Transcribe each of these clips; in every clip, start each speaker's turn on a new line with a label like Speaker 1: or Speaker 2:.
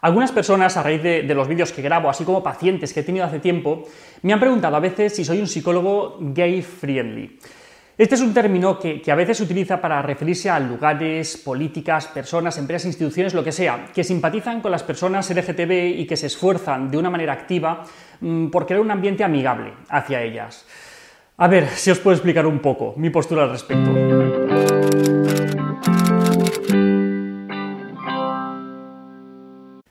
Speaker 1: Algunas personas, a raíz de, los vídeos que grabo, así como pacientes que he tenido hace tiempo, me han preguntado a veces si soy un psicólogo gay friendly. Este es un término que, a veces se utiliza para referirse a lugares, políticas, personas, empresas, instituciones, lo que sea, que simpatizan con las personas LGTB y que se esfuerzan de una manera activa mm, por crear un ambiente amigable hacia ellas. A ver si os puedo explicar un poco mi postura al respecto.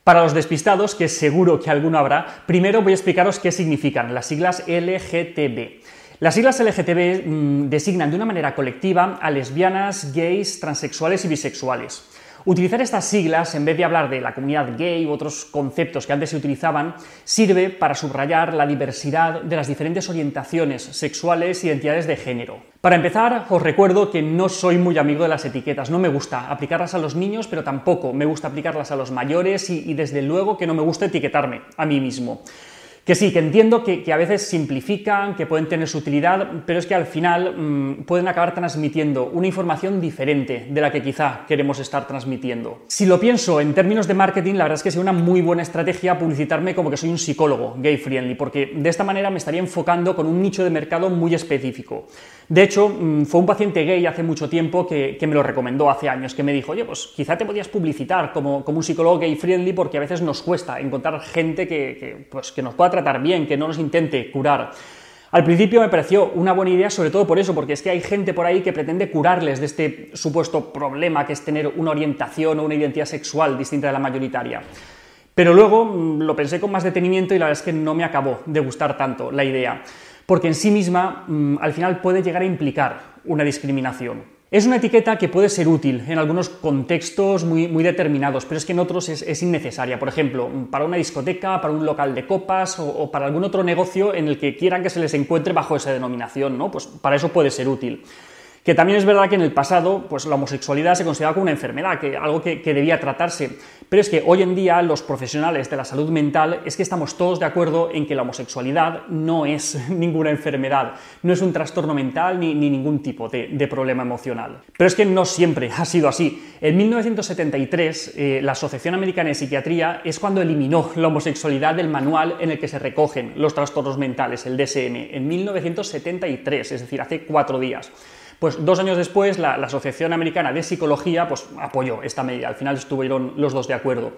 Speaker 1: Para los despistados, que seguro que alguno habrá, primero voy a explicaros qué significan las siglas LGTB. Las siglas LGTB mm, designan de una manera colectiva a lesbianas, gays, transexuales y bisexuales. Utilizar estas siglas, en vez de hablar de la comunidad gay u otros conceptos que antes se utilizaban, sirve para subrayar la diversidad de las diferentes orientaciones sexuales y identidades de género. Para empezar, os recuerdo que no soy muy amigo de las etiquetas, no me gusta aplicarlas a los niños, pero tampoco me gusta aplicarlas a los mayores y, y desde luego que no me gusta etiquetarme a mí mismo. Que sí, que entiendo que, a veces simplifican, que pueden tener su utilidad, pero es que al final mm, pueden acabar transmitiendo una información diferente de la que quizá queremos estar transmitiendo. Si lo pienso en términos de marketing, la verdad es que sería una muy buena estrategia publicitarme como que soy un psicólogo gay friendly, porque de esta manera me estaría enfocando con un nicho de mercado muy específico. De hecho, mm, fue un paciente gay hace mucho tiempo que, me lo recomendó hace años, que me dijo, oye, pues quizá te podías publicitar como, un psicólogo gay friendly porque a veces nos cuesta encontrar gente que, pues, que nos pueda tratar bien, que no nos intente curar. Al principio me pareció una buena idea, sobre todo por eso, porque es que hay gente por ahí que pretende curarles de este supuesto problema que es tener una orientación o una identidad sexual distinta de la mayoritaria. Pero luego mm, lo pensé con más detenimiento y la verdad es que no me acabó de gustar tanto la idea, porque en sí misma mm, al final puede llegar a implicar una discriminación. Es una etiqueta que puede ser útil en algunos contextos muy, muy determinados, pero es que en otros es, innecesaria. Por ejemplo, para una discoteca, para un local de copas o, para algún otro negocio en el que quieran que se les encuentre bajo esa denominación, ¿no? Pues para eso puede ser útil. Que también es verdad que en el pasado, pues la homosexualidad se consideraba como una enfermedad, que, algo que, debía tratarse. Pero es que hoy en día los profesionales de la salud mental es que estamos todos de acuerdo en que la homosexualidad no es ninguna enfermedad, no es un trastorno mental ni, ningún tipo de, problema emocional. Pero es que no siempre ha sido así. En 1973, eh, la Asociación Americana de Psiquiatría es cuando eliminó la homosexualidad del manual en el que se recogen los trastornos mentales, el DSM, en 1973, es decir, hace cuatro días. Pues dos años después, la, Asociación Americana de Psicología pues, apoyó esta medida. Al final estuvieron los dos de acuerdo.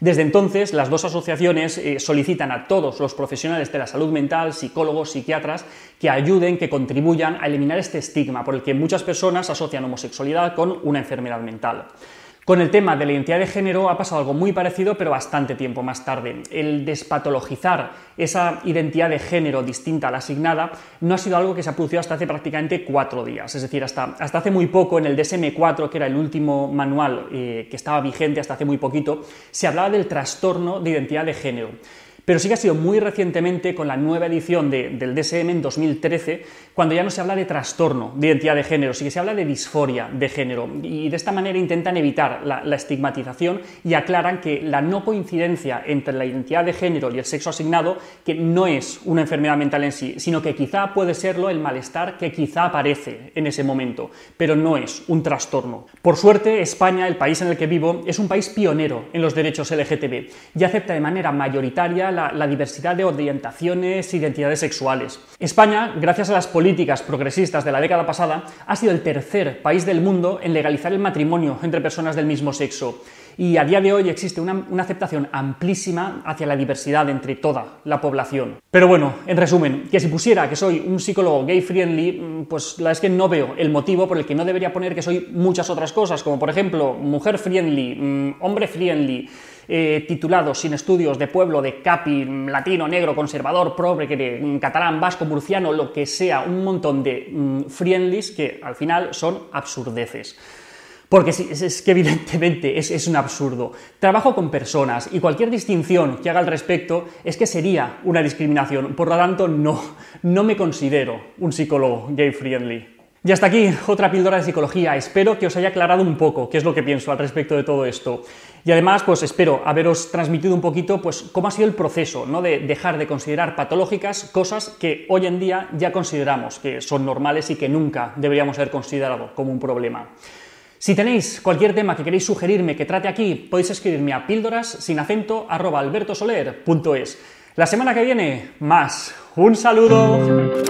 Speaker 1: Desde entonces, las dos asociaciones eh, solicitan a todos los profesionales de la salud mental, psicólogos, psiquiatras, que ayuden, que contribuyan a eliminar este estigma por el que muchas personas asocian homosexualidad con una enfermedad mental. Con el tema de la identidad de género ha pasado algo muy parecido, pero bastante tiempo más tarde. El despatologizar esa identidad de género distinta a la asignada no ha sido algo que se ha producido hasta hace prácticamente cuatro días. Es decir, hasta, hasta hace muy poco, en el DSM-4, que era el último manual eh, que estaba vigente hasta hace muy poquito, se hablaba del trastorno de identidad de género. Pero sí que ha sido muy recientemente con la nueva edición del DSM en 2013, cuando ya no se habla de trastorno de identidad de género, sí que se habla de disforia de género. Y de esta manera intentan evitar la, estigmatización y aclaran que la no coincidencia entre la identidad de género y el sexo asignado, que no es una enfermedad mental en sí, sino que quizá puede serlo el malestar que quizá aparece en ese momento, pero no es un trastorno. Por suerte, España, el país en el que vivo, es un país pionero en los derechos LGTB y acepta de manera mayoritaria la, diversidad de orientaciones e identidades sexuales. España, gracias a las políticas progresistas de la década pasada, ha sido el tercer país del mundo en legalizar el matrimonio entre personas del mismo sexo. Y a día de hoy existe una, aceptación amplísima hacia la diversidad entre toda la población. Pero bueno, en resumen, que si pusiera que soy un psicólogo gay friendly, mm, pues la es que no veo el motivo por el que no debería poner que soy muchas otras cosas, como por ejemplo mujer friendly, mm, hombre friendly, eh, titulados sin estudios de pueblo, de capi, latino, negro, conservador, pobre, que catalán, vasco, murciano, lo que sea, un montón de mm, friendlies que al final son absurdeces. Porque es, que evidentemente es, es, un absurdo. Trabajo con personas y cualquier distinción que haga al respecto es que sería una discriminación. Por lo tanto, no, no me considero un psicólogo gay friendly. Y hasta aquí otra píldora de psicología. Espero que os haya aclarado un poco qué es lo que pienso al respecto de todo esto. Y además, pues espero haberos transmitido un poquito pues, cómo ha sido el proceso ¿no? de dejar de considerar patológicas cosas que hoy en día ya consideramos que son normales y que nunca deberíamos haber considerado como un problema. Si tenéis cualquier tema que queréis sugerirme que trate aquí, podéis escribirme a píldoras sin acento albertosoler.es. La semana que viene, más. Un saludo.